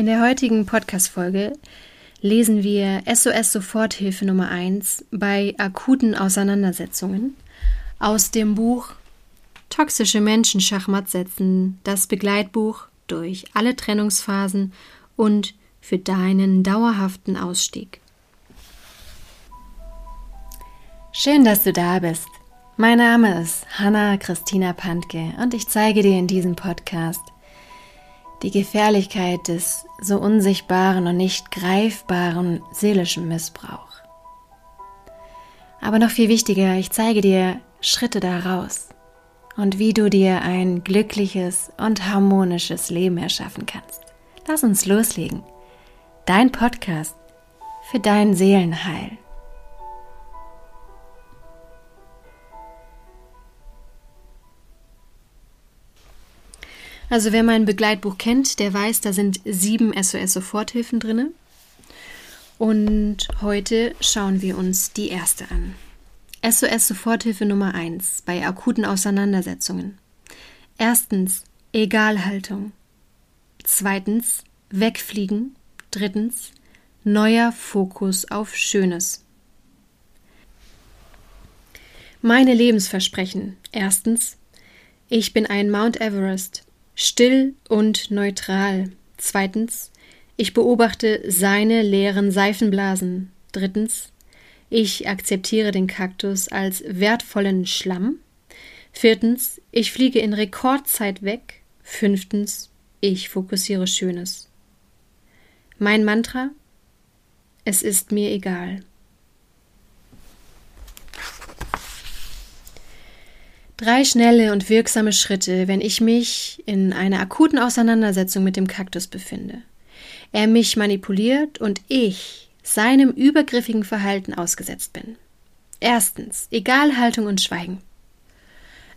In der heutigen Podcast-Folge lesen wir SOS Soforthilfe Nummer 1 bei akuten Auseinandersetzungen aus dem Buch Toxische Menschen Schachmatt setzen, das Begleitbuch durch alle Trennungsphasen und für deinen dauerhaften Ausstieg. Schön, dass du da bist. Mein Name ist Hanna Christina Pantke und ich zeige dir in diesem Podcast die Gefährlichkeit des so unsichtbaren und nicht greifbaren seelischen Missbrauch. Aber noch viel wichtiger, ich zeige dir Schritte daraus und wie du dir ein glückliches und harmonisches Leben erschaffen kannst. Lass uns loslegen. Dein Podcast für dein Seelenheil. Also wer mein Begleitbuch kennt, der weiß, da sind sieben SOS-Soforthilfen drin. Und heute schauen wir uns die erste an. SOS-Soforthilfe Nummer 1 bei akuten Auseinandersetzungen. Erstens Egalhaltung. Zweitens Wegfliegen. Drittens neuer Fokus auf Schönes. Meine Lebensversprechen. Erstens ich bin ein Mount Everest. Still und neutral. Zweitens, ich beobachte seine leeren Seifenblasen. Drittens, ich akzeptiere den Kaktus als wertvollen Schlamm. Viertens, ich fliege in Rekordzeit weg. Fünftens, ich fokussiere Schönes. Mein Mantra? Es ist mir egal. Drei schnelle und wirksame Schritte, wenn ich mich in einer akuten Auseinandersetzung mit dem Kaktus befinde. Er mich manipuliert und ich seinem übergriffigen Verhalten ausgesetzt bin. Erstens, Egalhaltung und Schweigen.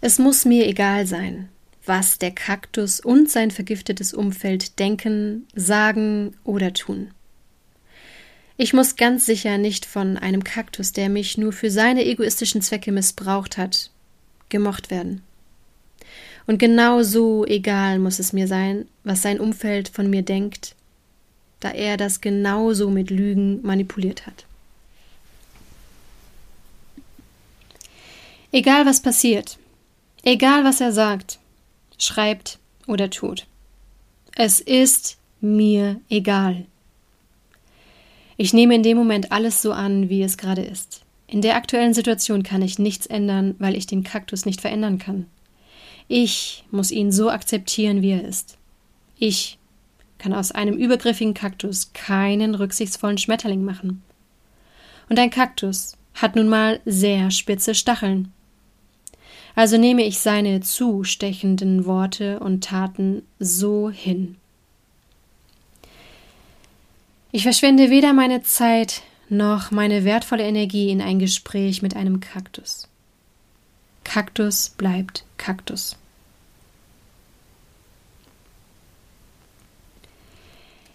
Es muss mir egal sein, was der Kaktus und sein vergiftetes Umfeld denken, sagen oder tun. Ich muss ganz sicher nicht von einem Kaktus, der mich nur für seine egoistischen Zwecke missbraucht hat, gemocht werden. Und genau so egal muss es mir sein, was sein Umfeld von mir denkt, da er das genauso mit Lügen manipuliert hat. Egal was passiert, egal was er sagt, schreibt oder tut, es ist mir egal. Ich nehme in dem Moment alles so an, wie es gerade ist. In der aktuellen Situation kann ich nichts ändern, weil ich den Kaktus nicht verändern kann. Ich muss ihn so akzeptieren, wie er ist. Ich kann aus einem übergriffigen Kaktus keinen rücksichtsvollen Schmetterling machen. Und ein Kaktus hat nun mal sehr spitze Stacheln. Also nehme ich seine zustechenden Worte und Taten so hin. Ich verschwende weder meine Zeit noch meine wertvolle Energie in ein Gespräch mit einem Kaktus. Kaktus bleibt Kaktus.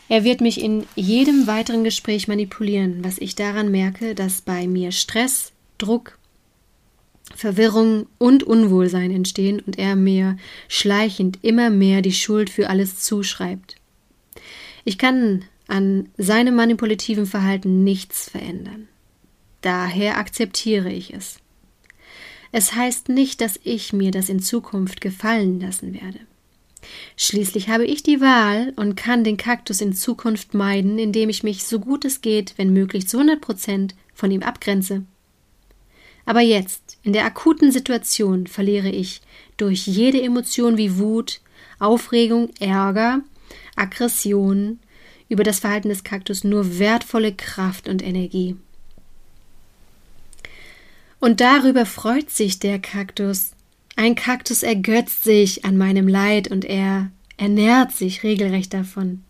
Er wird mich in jedem weiteren Gespräch manipulieren, was ich daran merke, dass bei mir Stress, Druck, Verwirrung und Unwohlsein entstehen und er mir schleichend immer mehr die Schuld für alles zuschreibt. Ich kann an seinem manipulativen Verhalten nichts verändern. Daher akzeptiere ich es. Es heißt nicht, dass ich mir das in Zukunft gefallen lassen werde. Schließlich habe ich die Wahl und kann den Kaktus in Zukunft meiden, indem ich mich so gut es geht, wenn möglich zu 100 Prozent von ihm abgrenze. Aber jetzt, in der akuten Situation, verliere ich durch jede Emotion wie Wut, Aufregung, Ärger, Aggression, über das Verhalten des Kaktus nur wertvolle Kraft und Energie. Und darüber freut sich der Kaktus. Ein Kaktus ergötzt sich an meinem Leid und er ernährt sich regelrecht davon.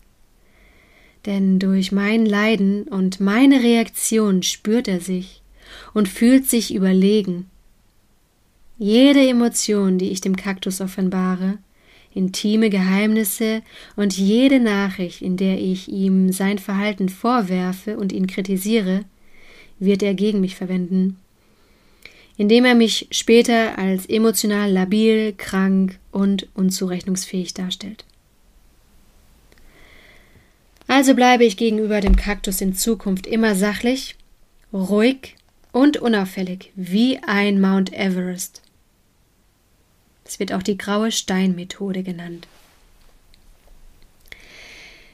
Denn durch mein Leiden und meine Reaktion spürt er sich und fühlt sich überlegen. Jede Emotion, die ich dem Kaktus offenbare, intime Geheimnisse und jede Nachricht, in der ich ihm sein Verhalten vorwerfe und ihn kritisiere, wird er gegen mich verwenden, indem er mich später als emotional labil, krank und unzurechnungsfähig darstellt. Also bleibe ich gegenüber dem Kaktus in Zukunft immer sachlich, ruhig und unauffällig, wie ein Mount Everest. Es wird auch die graue Steinmethode genannt.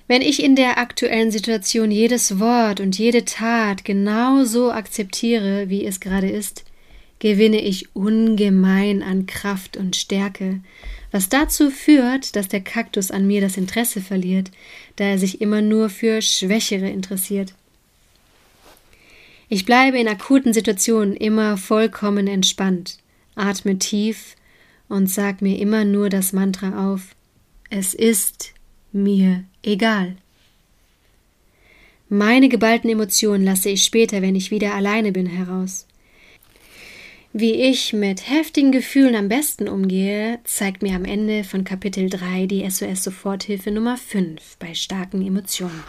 Wenn ich in der aktuellen Situation jedes Wort und jede Tat genau so akzeptiere, wie es gerade ist, gewinne ich ungemein an Kraft und Stärke, was dazu führt, dass der Kaktus an mir das Interesse verliert, da er sich immer nur für Schwächere interessiert. Ich bleibe in akuten Situationen immer vollkommen entspannt, atme tief und sag mir immer nur das Mantra auf Es ist mir egal. Meine geballten Emotionen lasse ich später, wenn ich wieder alleine bin, heraus. Wie ich mit heftigen Gefühlen am besten umgehe, zeigt mir am Ende von Kapitel 3 die SOS Soforthilfe Nummer 5 bei starken Emotionen.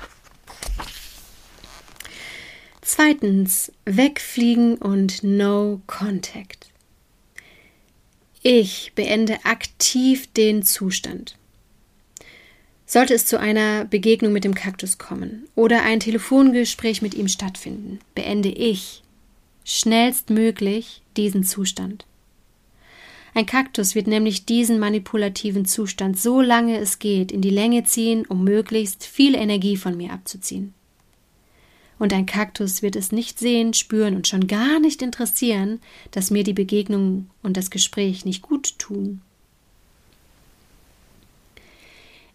Zweitens, wegfliegen und No Contact. Ich beende aktiv den Zustand. Sollte es zu einer Begegnung mit dem Kaktus kommen oder ein Telefongespräch mit ihm stattfinden, beende ich schnellstmöglich diesen Zustand. Ein Kaktus wird nämlich diesen manipulativen Zustand so lange es geht in die Länge ziehen, um möglichst viel Energie von mir abzuziehen. Und ein Kaktus wird es nicht sehen, spüren und schon gar nicht interessieren, dass mir die Begegnung und das Gespräch nicht gut tun.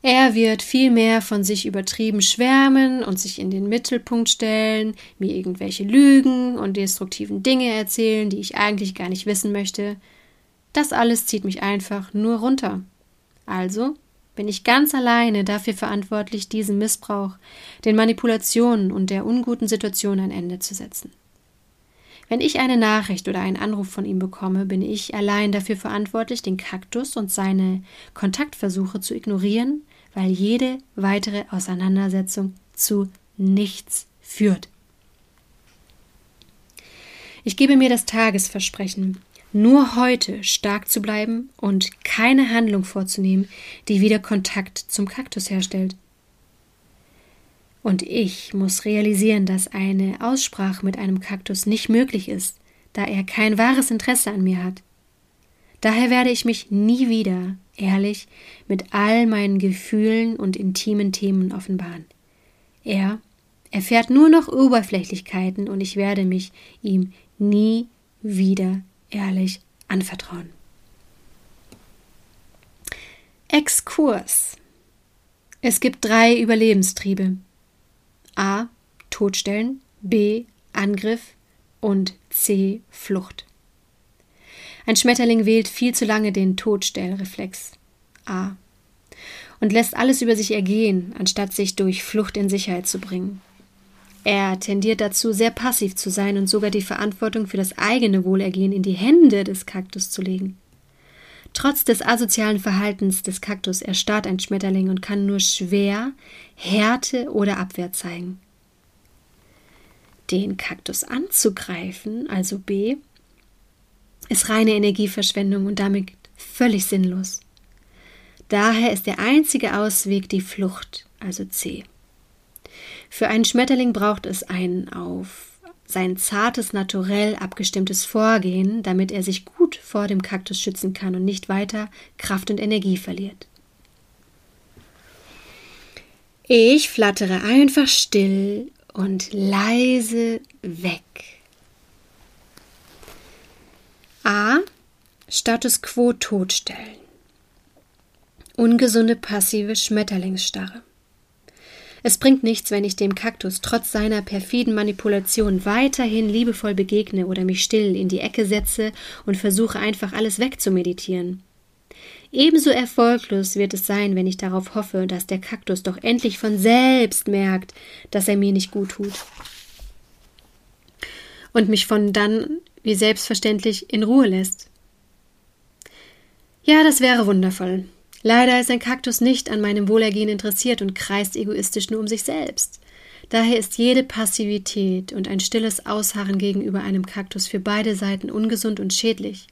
Er wird vielmehr von sich übertrieben schwärmen und sich in den Mittelpunkt stellen, mir irgendwelche Lügen und destruktiven Dinge erzählen, die ich eigentlich gar nicht wissen möchte. Das alles zieht mich einfach nur runter. Also bin ich ganz alleine dafür verantwortlich, diesem Missbrauch, den Manipulationen und der unguten Situation ein Ende zu setzen. Wenn ich eine Nachricht oder einen Anruf von ihm bekomme, bin ich allein dafür verantwortlich, den Kaktus und seine Kontaktversuche zu ignorieren weil jede weitere Auseinandersetzung zu nichts führt. Ich gebe mir das Tagesversprechen, nur heute stark zu bleiben und keine Handlung vorzunehmen, die wieder Kontakt zum Kaktus herstellt. Und ich muss realisieren, dass eine Aussprache mit einem Kaktus nicht möglich ist, da er kein wahres Interesse an mir hat. Daher werde ich mich nie wieder ehrlich mit all meinen Gefühlen und intimen Themen offenbaren. Er erfährt nur noch Oberflächlichkeiten und ich werde mich ihm nie wieder ehrlich anvertrauen. Exkurs. Es gibt drei Überlebenstriebe. A. Todstellen, B. Angriff und C. Flucht. Ein Schmetterling wählt viel zu lange den Todstellreflex A und lässt alles über sich ergehen, anstatt sich durch Flucht in Sicherheit zu bringen. Er tendiert dazu, sehr passiv zu sein und sogar die Verantwortung für das eigene Wohlergehen in die Hände des Kaktus zu legen. Trotz des asozialen Verhaltens des Kaktus erstarrt ein Schmetterling und kann nur schwer Härte oder Abwehr zeigen. Den Kaktus anzugreifen, also B, ist reine Energieverschwendung und damit völlig sinnlos. Daher ist der einzige Ausweg die Flucht, also C. Für einen Schmetterling braucht es ein auf sein zartes Naturell abgestimmtes Vorgehen, damit er sich gut vor dem Kaktus schützen kann und nicht weiter Kraft und Energie verliert. Ich flattere einfach still und leise weg. A. Status quo totstellen. Ungesunde passive Schmetterlingsstarre. Es bringt nichts, wenn ich dem Kaktus trotz seiner perfiden Manipulation weiterhin liebevoll begegne oder mich still in die Ecke setze und versuche einfach alles wegzumeditieren. Ebenso erfolglos wird es sein, wenn ich darauf hoffe, dass der Kaktus doch endlich von selbst merkt, dass er mir nicht gut tut. Und mich von dann wie selbstverständlich in Ruhe lässt. Ja, das wäre wundervoll. Leider ist ein Kaktus nicht an meinem Wohlergehen interessiert und kreist egoistisch nur um sich selbst. Daher ist jede Passivität und ein stilles Ausharren gegenüber einem Kaktus für beide Seiten ungesund und schädlich.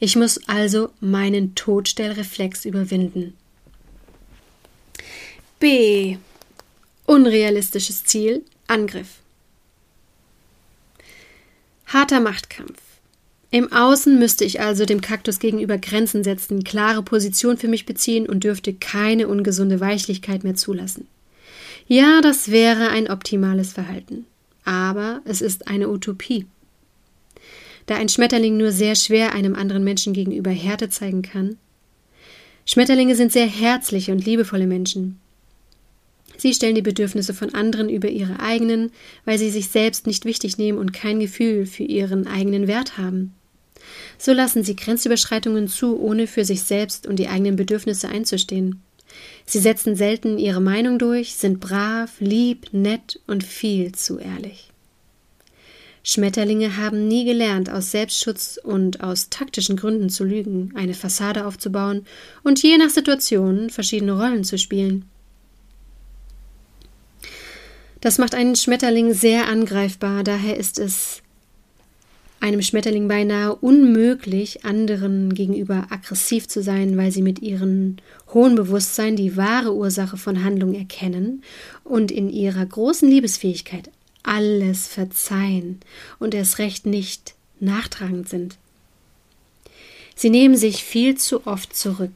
Ich muss also meinen Todstellreflex überwinden. B. Unrealistisches Ziel, Angriff. Harter Machtkampf. Im Außen müsste ich also dem Kaktus gegenüber Grenzen setzen, klare Position für mich beziehen und dürfte keine ungesunde Weichlichkeit mehr zulassen. Ja, das wäre ein optimales Verhalten. Aber es ist eine Utopie. Da ein Schmetterling nur sehr schwer einem anderen Menschen gegenüber Härte zeigen kann. Schmetterlinge sind sehr herzliche und liebevolle Menschen. Sie stellen die Bedürfnisse von anderen über ihre eigenen, weil sie sich selbst nicht wichtig nehmen und kein Gefühl für ihren eigenen Wert haben. So lassen sie Grenzüberschreitungen zu, ohne für sich selbst und die eigenen Bedürfnisse einzustehen. Sie setzen selten ihre Meinung durch, sind brav, lieb, nett und viel zu ehrlich. Schmetterlinge haben nie gelernt, aus Selbstschutz und aus taktischen Gründen zu lügen, eine Fassade aufzubauen und je nach Situation verschiedene Rollen zu spielen. Das macht einen Schmetterling sehr angreifbar, daher ist es einem Schmetterling beinahe unmöglich, anderen gegenüber aggressiv zu sein, weil sie mit ihrem hohen Bewusstsein die wahre Ursache von Handlung erkennen und in ihrer großen Liebesfähigkeit alles verzeihen und erst recht nicht nachtragend sind. Sie nehmen sich viel zu oft zurück,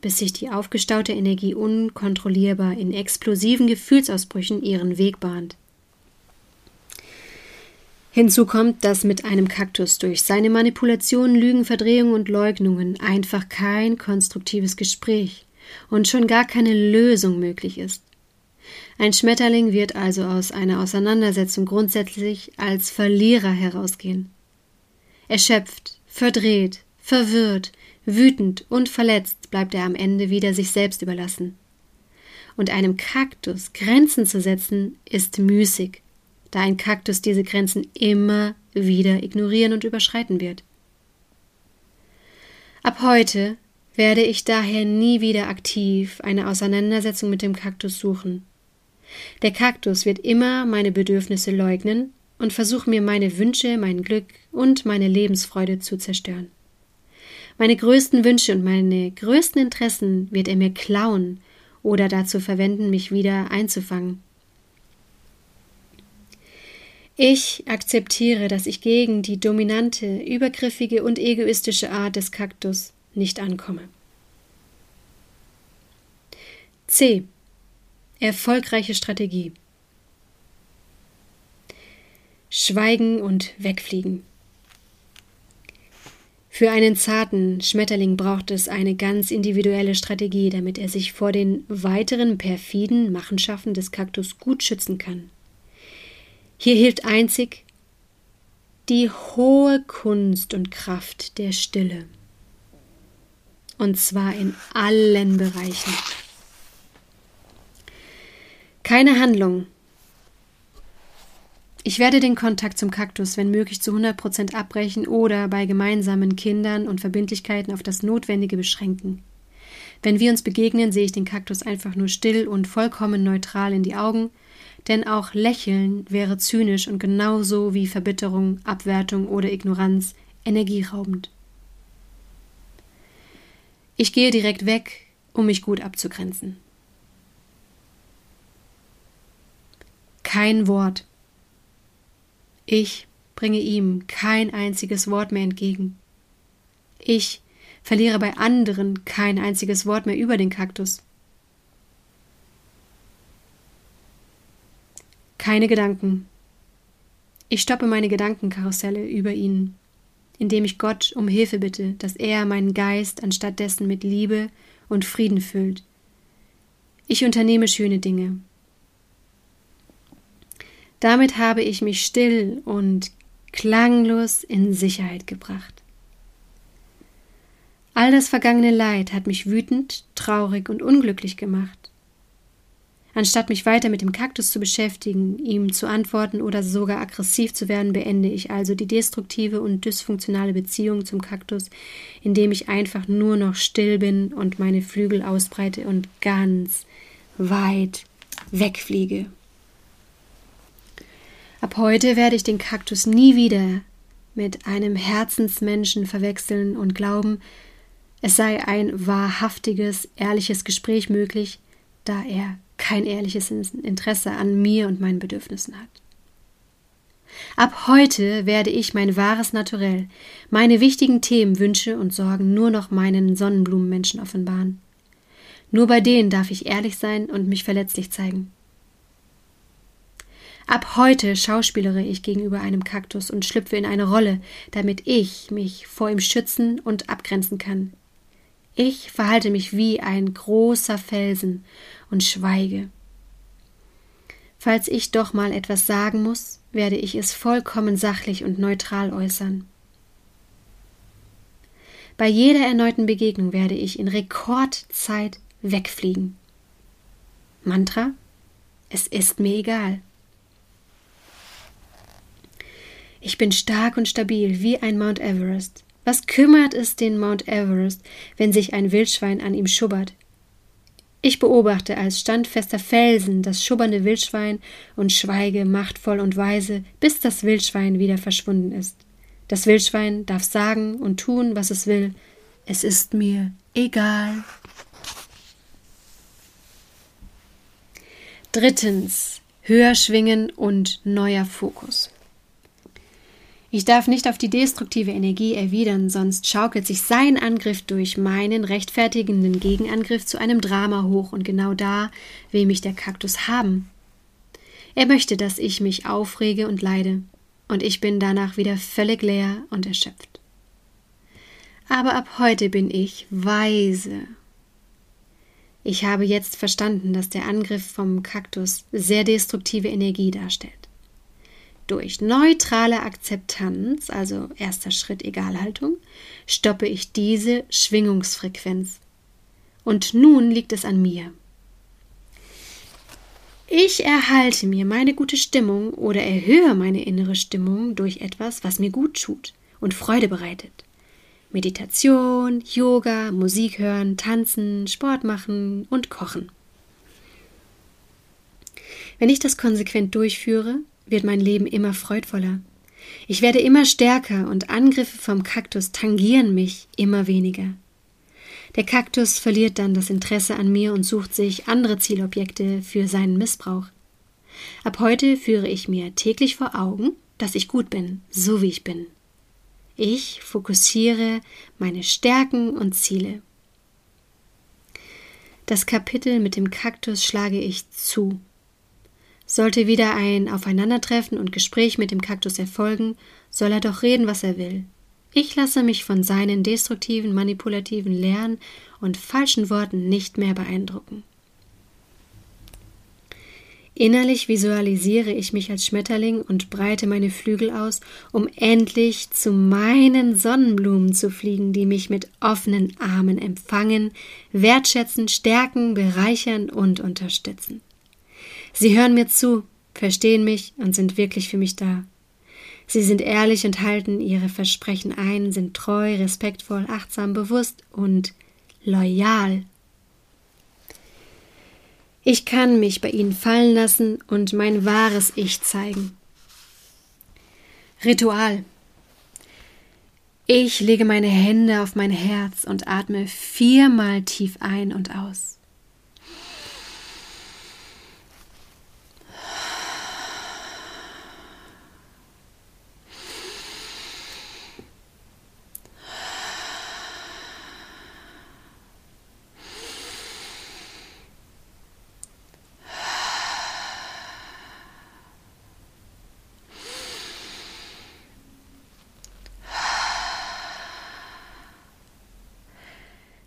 bis sich die aufgestaute Energie unkontrollierbar in explosiven Gefühlsausbrüchen ihren Weg bahnt. Hinzu kommt, dass mit einem Kaktus durch seine Manipulationen, Lügen, Verdrehungen und Leugnungen einfach kein konstruktives Gespräch und schon gar keine Lösung möglich ist. Ein Schmetterling wird also aus einer Auseinandersetzung grundsätzlich als Verlierer herausgehen. Erschöpft, verdreht, verwirrt, Wütend und verletzt bleibt er am Ende wieder sich selbst überlassen. Und einem Kaktus Grenzen zu setzen, ist müßig, da ein Kaktus diese Grenzen immer wieder ignorieren und überschreiten wird. Ab heute werde ich daher nie wieder aktiv eine Auseinandersetzung mit dem Kaktus suchen. Der Kaktus wird immer meine Bedürfnisse leugnen und versuchen mir meine Wünsche, mein Glück und meine Lebensfreude zu zerstören. Meine größten Wünsche und meine größten Interessen wird er mir klauen oder dazu verwenden, mich wieder einzufangen. Ich akzeptiere, dass ich gegen die dominante, übergriffige und egoistische Art des Kaktus nicht ankomme. C. Erfolgreiche Strategie. Schweigen und wegfliegen. Für einen zarten Schmetterling braucht es eine ganz individuelle Strategie, damit er sich vor den weiteren perfiden Machenschaften des Kaktus gut schützen kann. Hier hilft einzig die hohe Kunst und Kraft der Stille. Und zwar in allen Bereichen. Keine Handlung, ich werde den Kontakt zum Kaktus, wenn möglich, zu 100% abbrechen oder bei gemeinsamen Kindern und Verbindlichkeiten auf das Notwendige beschränken. Wenn wir uns begegnen, sehe ich den Kaktus einfach nur still und vollkommen neutral in die Augen, denn auch Lächeln wäre zynisch und genauso wie Verbitterung, Abwertung oder Ignoranz energieraubend. Ich gehe direkt weg, um mich gut abzugrenzen. Kein Wort, ich bringe ihm kein einziges Wort mehr entgegen. Ich verliere bei anderen kein einziges Wort mehr über den Kaktus. Keine Gedanken. Ich stoppe meine Gedankenkarusselle über ihn, indem ich Gott um Hilfe bitte, dass er meinen Geist anstattdessen mit Liebe und Frieden füllt. Ich unternehme schöne Dinge, damit habe ich mich still und klanglos in Sicherheit gebracht. All das vergangene Leid hat mich wütend, traurig und unglücklich gemacht. Anstatt mich weiter mit dem Kaktus zu beschäftigen, ihm zu antworten oder sogar aggressiv zu werden, beende ich also die destruktive und dysfunktionale Beziehung zum Kaktus, indem ich einfach nur noch still bin und meine Flügel ausbreite und ganz weit wegfliege. Ab heute werde ich den Kaktus nie wieder mit einem Herzensmenschen verwechseln und glauben, es sei ein wahrhaftiges, ehrliches Gespräch möglich, da er kein ehrliches Interesse an mir und meinen Bedürfnissen hat. Ab heute werde ich mein wahres Naturell, meine wichtigen Themen, Wünsche und Sorgen nur noch meinen Sonnenblumenmenschen offenbaren. Nur bei denen darf ich ehrlich sein und mich verletzlich zeigen. Ab heute schauspielere ich gegenüber einem Kaktus und schlüpfe in eine Rolle, damit ich mich vor ihm schützen und abgrenzen kann. Ich verhalte mich wie ein großer Felsen und schweige. Falls ich doch mal etwas sagen muss, werde ich es vollkommen sachlich und neutral äußern. Bei jeder erneuten Begegnung werde ich in Rekordzeit wegfliegen. Mantra? Es ist mir egal. Ich bin stark und stabil wie ein Mount Everest. Was kümmert es den Mount Everest, wenn sich ein Wildschwein an ihm schubbert? Ich beobachte als standfester Felsen das schubbernde Wildschwein und schweige machtvoll und weise, bis das Wildschwein wieder verschwunden ist. Das Wildschwein darf sagen und tun, was es will. Es ist mir egal. Drittens. Höher schwingen und neuer Fokus. Ich darf nicht auf die destruktive Energie erwidern, sonst schaukelt sich sein Angriff durch meinen rechtfertigenden Gegenangriff zu einem Drama hoch und genau da will mich der Kaktus haben. Er möchte, dass ich mich aufrege und leide, und ich bin danach wieder völlig leer und erschöpft. Aber ab heute bin ich weise. Ich habe jetzt verstanden, dass der Angriff vom Kaktus sehr destruktive Energie darstellt. Durch neutrale Akzeptanz, also erster Schritt Egalhaltung, stoppe ich diese Schwingungsfrequenz. Und nun liegt es an mir. Ich erhalte mir meine gute Stimmung oder erhöhe meine innere Stimmung durch etwas, was mir gut tut und Freude bereitet. Meditation, Yoga, Musik hören, tanzen, Sport machen und kochen. Wenn ich das konsequent durchführe, wird mein Leben immer freudvoller. Ich werde immer stärker und Angriffe vom Kaktus tangieren mich immer weniger. Der Kaktus verliert dann das Interesse an mir und sucht sich andere Zielobjekte für seinen Missbrauch. Ab heute führe ich mir täglich vor Augen, dass ich gut bin, so wie ich bin. Ich fokussiere meine Stärken und Ziele. Das Kapitel mit dem Kaktus schlage ich zu. Sollte wieder ein Aufeinandertreffen und Gespräch mit dem Kaktus erfolgen, soll er doch reden, was er will. Ich lasse mich von seinen destruktiven, manipulativen Lehren und falschen Worten nicht mehr beeindrucken. Innerlich visualisiere ich mich als Schmetterling und breite meine Flügel aus, um endlich zu meinen Sonnenblumen zu fliegen, die mich mit offenen Armen empfangen, wertschätzen, stärken, bereichern und unterstützen. Sie hören mir zu, verstehen mich und sind wirklich für mich da. Sie sind ehrlich und halten ihre Versprechen ein, sind treu, respektvoll, achtsam, bewusst und loyal. Ich kann mich bei ihnen fallen lassen und mein wahres Ich zeigen. Ritual. Ich lege meine Hände auf mein Herz und atme viermal tief ein und aus.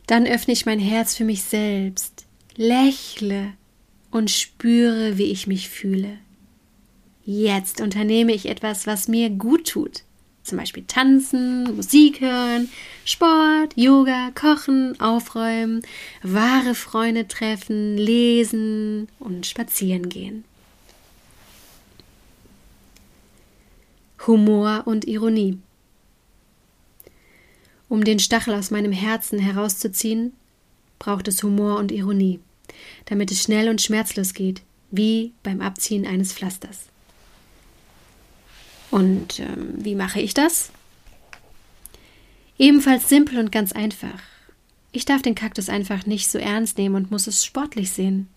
Dann öffne ich mein Herz für mich selbst, lächle und spüre, wie ich mich fühle. Jetzt unternehme ich etwas, was mir gut tut. Zum Beispiel tanzen, Musik hören, Sport, Yoga, Kochen, Aufräumen, wahre Freunde treffen, lesen und spazieren gehen. Humor und Ironie. Um den Stachel aus meinem Herzen herauszuziehen, braucht es Humor und Ironie, damit es schnell und schmerzlos geht, wie beim Abziehen eines Pflasters. Und ähm, wie mache ich das? Ebenfalls simpel und ganz einfach. Ich darf den Kaktus einfach nicht so ernst nehmen und muss es sportlich sehen.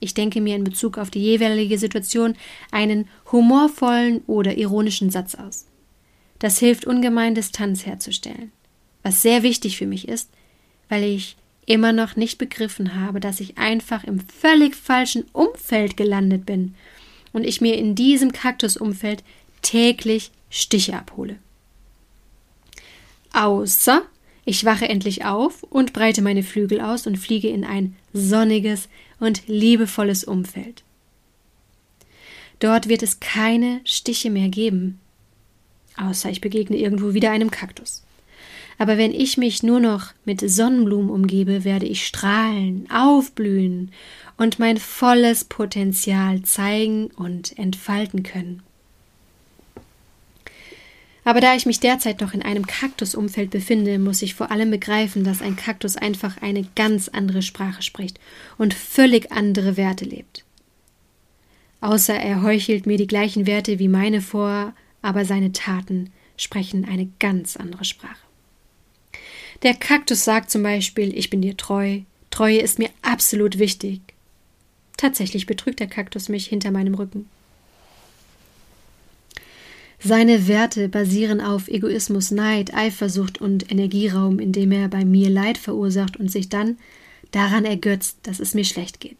ich denke mir in Bezug auf die jeweilige Situation einen humorvollen oder ironischen Satz aus. Das hilft ungemein, Distanz herzustellen. Was sehr wichtig für mich ist, weil ich immer noch nicht begriffen habe, dass ich einfach im völlig falschen Umfeld gelandet bin und ich mir in diesem Kaktusumfeld täglich Stiche abhole. Außer ich wache endlich auf und breite meine Flügel aus und fliege in ein sonniges und liebevolles Umfeld. Dort wird es keine Stiche mehr geben, außer ich begegne irgendwo wieder einem Kaktus. Aber wenn ich mich nur noch mit Sonnenblumen umgebe, werde ich strahlen, aufblühen und mein volles Potenzial zeigen und entfalten können. Aber da ich mich derzeit noch in einem Kaktusumfeld befinde, muss ich vor allem begreifen, dass ein Kaktus einfach eine ganz andere Sprache spricht und völlig andere Werte lebt. Außer er heuchelt mir die gleichen Werte wie meine vor, aber seine Taten sprechen eine ganz andere Sprache. Der Kaktus sagt zum Beispiel, ich bin dir treu, Treue ist mir absolut wichtig. Tatsächlich betrügt der Kaktus mich hinter meinem Rücken. Seine Werte basieren auf Egoismus, Neid, Eifersucht und Energieraum, indem er bei mir Leid verursacht und sich dann daran ergötzt, dass es mir schlecht geht.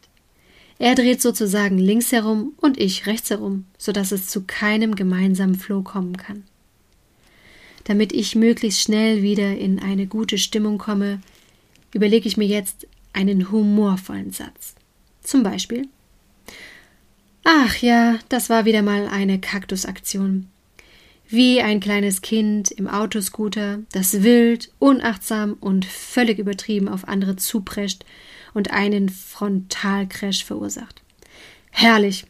Er dreht sozusagen links herum und ich rechts herum, so dass es zu keinem gemeinsamen Flow kommen kann. Damit ich möglichst schnell wieder in eine gute Stimmung komme, überlege ich mir jetzt einen humorvollen Satz. Zum Beispiel Ach ja, das war wieder mal eine Kaktusaktion wie ein kleines Kind im Autoscooter, das wild, unachtsam und völlig übertrieben auf andere zuprescht und einen Frontalcrash verursacht. Herrlich.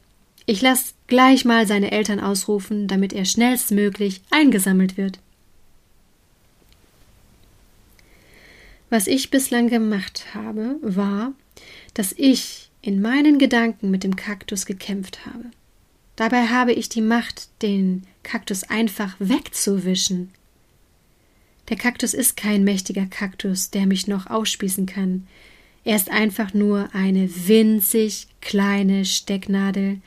Ich lasse gleich mal seine Eltern ausrufen, damit er schnellstmöglich eingesammelt wird. Was ich bislang gemacht habe, war, dass ich in meinen Gedanken mit dem Kaktus gekämpft habe. Dabei habe ich die Macht, den Kaktus einfach wegzuwischen. Der Kaktus ist kein mächtiger Kaktus, der mich noch ausspießen kann. Er ist einfach nur eine winzig kleine Stecknadel,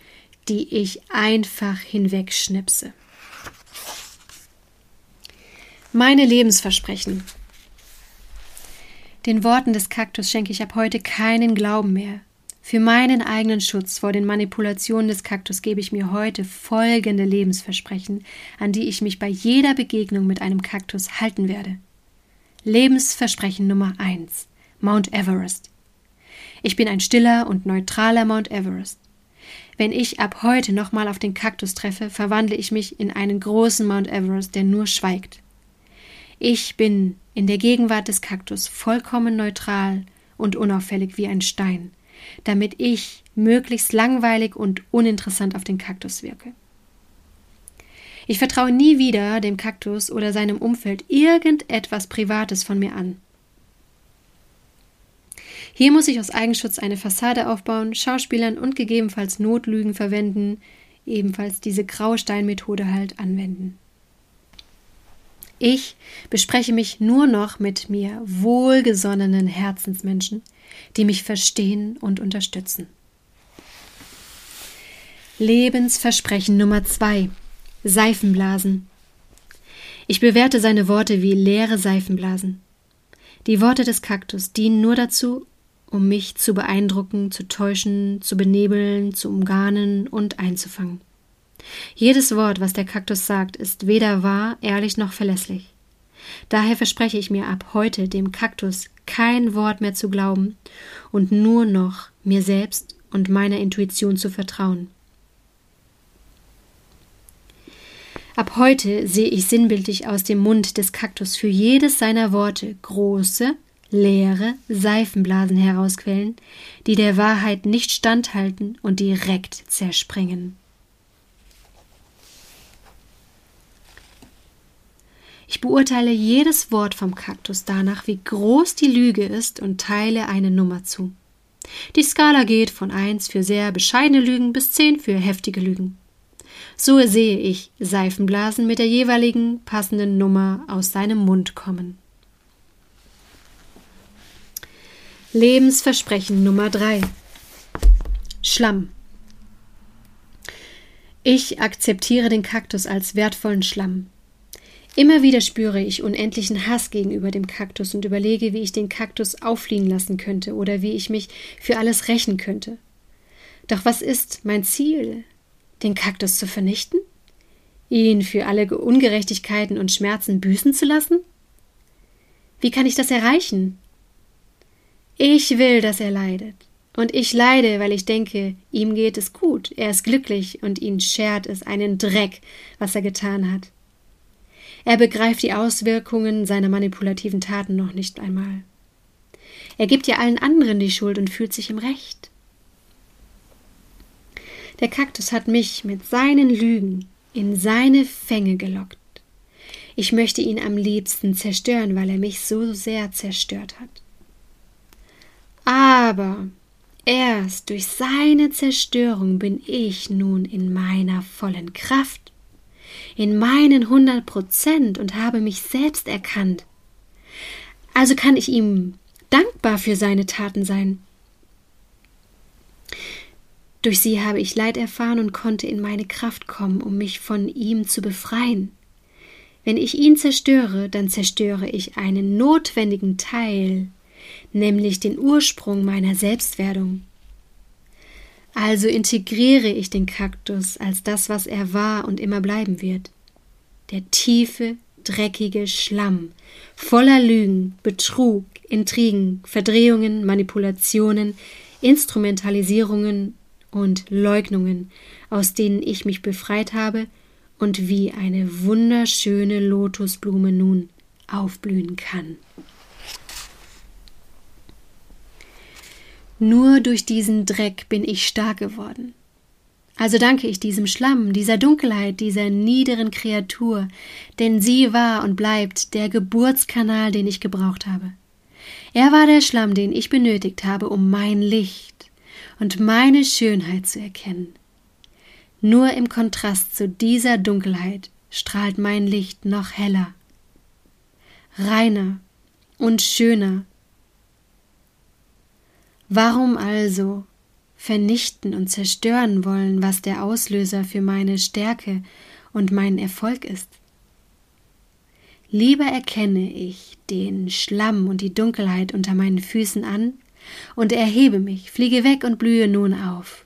die ich einfach hinwegschnipse. Meine Lebensversprechen. Den Worten des Kaktus schenke ich ab heute keinen Glauben mehr. Für meinen eigenen Schutz vor den Manipulationen des Kaktus gebe ich mir heute folgende Lebensversprechen, an die ich mich bei jeder Begegnung mit einem Kaktus halten werde. Lebensversprechen Nummer 1 Mount Everest. Ich bin ein stiller und neutraler Mount Everest. Wenn ich ab heute nochmal auf den Kaktus treffe, verwandle ich mich in einen großen Mount Everest, der nur schweigt. Ich bin in der Gegenwart des Kaktus vollkommen neutral und unauffällig wie ein Stein damit ich möglichst langweilig und uninteressant auf den Kaktus wirke. Ich vertraue nie wieder dem Kaktus oder seinem Umfeld irgendetwas Privates von mir an. Hier muss ich aus Eigenschutz eine Fassade aufbauen, Schauspielern und gegebenenfalls Notlügen verwenden, ebenfalls diese Grausteinmethode halt anwenden. Ich bespreche mich nur noch mit mir wohlgesonnenen Herzensmenschen, die mich verstehen und unterstützen. Lebensversprechen Nummer zwei Seifenblasen. Ich bewerte seine Worte wie leere Seifenblasen. Die Worte des Kaktus dienen nur dazu, um mich zu beeindrucken, zu täuschen, zu benebeln, zu umgarnen und einzufangen. Jedes Wort, was der Kaktus sagt, ist weder wahr, ehrlich noch verlässlich. Daher verspreche ich mir ab heute dem Kaktus kein Wort mehr zu glauben und nur noch mir selbst und meiner Intuition zu vertrauen. Ab heute sehe ich sinnbildlich aus dem Mund des Kaktus für jedes seiner Worte große, leere Seifenblasen herausquellen, die der Wahrheit nicht standhalten und direkt zerspringen. Ich beurteile jedes Wort vom Kaktus danach, wie groß die Lüge ist und teile eine Nummer zu. Die Skala geht von 1 für sehr bescheidene Lügen bis 10 für heftige Lügen. So sehe ich Seifenblasen mit der jeweiligen passenden Nummer aus seinem Mund kommen. Lebensversprechen Nummer 3 Schlamm. Ich akzeptiere den Kaktus als wertvollen Schlamm. Immer wieder spüre ich unendlichen Hass gegenüber dem Kaktus und überlege, wie ich den Kaktus auffliegen lassen könnte oder wie ich mich für alles rächen könnte. Doch was ist mein Ziel? Den Kaktus zu vernichten? Ihn für alle Ungerechtigkeiten und Schmerzen büßen zu lassen? Wie kann ich das erreichen? Ich will, dass er leidet. Und ich leide, weil ich denke, ihm geht es gut, er ist glücklich und ihn schert es einen Dreck, was er getan hat. Er begreift die Auswirkungen seiner manipulativen Taten noch nicht einmal. Er gibt ja allen anderen die Schuld und fühlt sich im Recht. Der Kaktus hat mich mit seinen Lügen in seine Fänge gelockt. Ich möchte ihn am liebsten zerstören, weil er mich so sehr zerstört hat. Aber erst durch seine Zerstörung bin ich nun in meiner vollen Kraft, in meinen hundert Prozent und habe mich selbst erkannt. Also kann ich ihm dankbar für seine Taten sein. Durch sie habe ich Leid erfahren und konnte in meine Kraft kommen, um mich von ihm zu befreien. Wenn ich ihn zerstöre, dann zerstöre ich einen notwendigen Teil, nämlich den Ursprung meiner Selbstwerdung. Also integriere ich den Kaktus als das, was er war und immer bleiben wird. Der tiefe, dreckige Schlamm, voller Lügen, Betrug, Intrigen, Verdrehungen, Manipulationen, Instrumentalisierungen und Leugnungen, aus denen ich mich befreit habe und wie eine wunderschöne Lotusblume nun aufblühen kann. Nur durch diesen Dreck bin ich stark geworden. Also danke ich diesem Schlamm, dieser Dunkelheit, dieser niederen Kreatur, denn sie war und bleibt der Geburtskanal, den ich gebraucht habe. Er war der Schlamm, den ich benötigt habe, um mein Licht, und meine Schönheit zu erkennen. Nur im Kontrast zu dieser Dunkelheit strahlt mein Licht noch heller, reiner und schöner. Warum also vernichten und zerstören wollen, was der Auslöser für meine Stärke und meinen Erfolg ist? Lieber erkenne ich den Schlamm und die Dunkelheit unter meinen Füßen an und erhebe mich, fliege weg und blühe nun auf.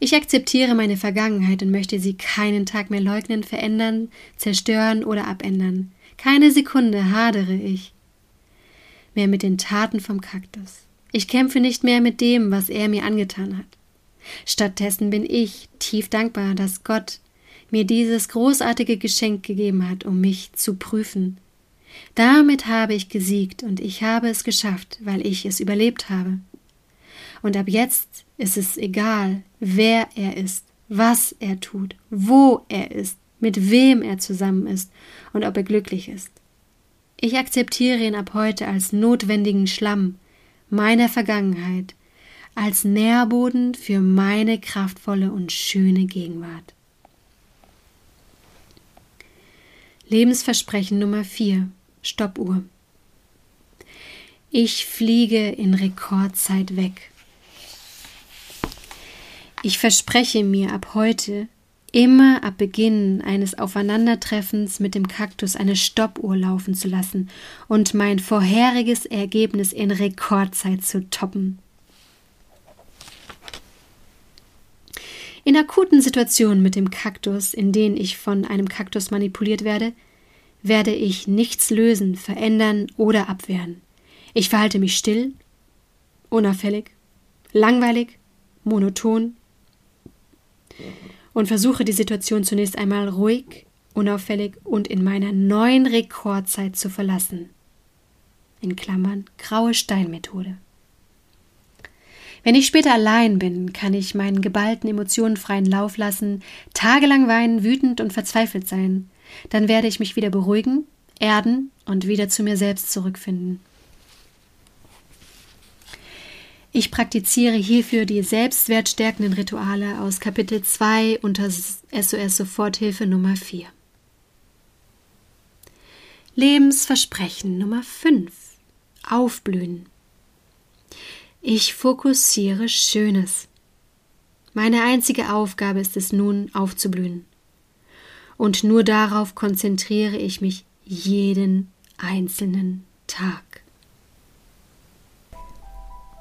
Ich akzeptiere meine Vergangenheit und möchte sie keinen Tag mehr leugnen, verändern, zerstören oder abändern. Keine Sekunde hadere ich mehr mit den Taten vom Kaktus. Ich kämpfe nicht mehr mit dem, was er mir angetan hat. Stattdessen bin ich tief dankbar, dass Gott mir dieses großartige Geschenk gegeben hat, um mich zu prüfen, damit habe ich gesiegt und ich habe es geschafft, weil ich es überlebt habe. Und ab jetzt ist es egal, wer er ist, was er tut, wo er ist, mit wem er zusammen ist und ob er glücklich ist. Ich akzeptiere ihn ab heute als notwendigen Schlamm meiner Vergangenheit, als Nährboden für meine kraftvolle und schöne Gegenwart. Lebensversprechen Nummer 4 Stoppuhr. Ich fliege in Rekordzeit weg. Ich verspreche mir ab heute, immer ab Beginn eines Aufeinandertreffens mit dem Kaktus eine Stoppuhr laufen zu lassen und mein vorheriges Ergebnis in Rekordzeit zu toppen. In akuten Situationen mit dem Kaktus, in denen ich von einem Kaktus manipuliert werde, werde ich nichts lösen, verändern oder abwehren. Ich verhalte mich still, unauffällig, langweilig, monoton und versuche die Situation zunächst einmal ruhig, unauffällig und in meiner neuen Rekordzeit zu verlassen. In Klammern graue Steinmethode. Wenn ich später allein bin, kann ich meinen geballten Emotionen freien Lauf lassen, tagelang weinen, wütend und verzweifelt sein. Dann werde ich mich wieder beruhigen, erden und wieder zu mir selbst zurückfinden. Ich praktiziere hierfür die selbstwertstärkenden Rituale aus Kapitel 2 unter SOS Soforthilfe Nummer 4. Lebensversprechen Nummer 5. Aufblühen. Ich fokussiere Schönes. Meine einzige Aufgabe ist es nun aufzublühen. Und nur darauf konzentriere ich mich jeden einzelnen Tag.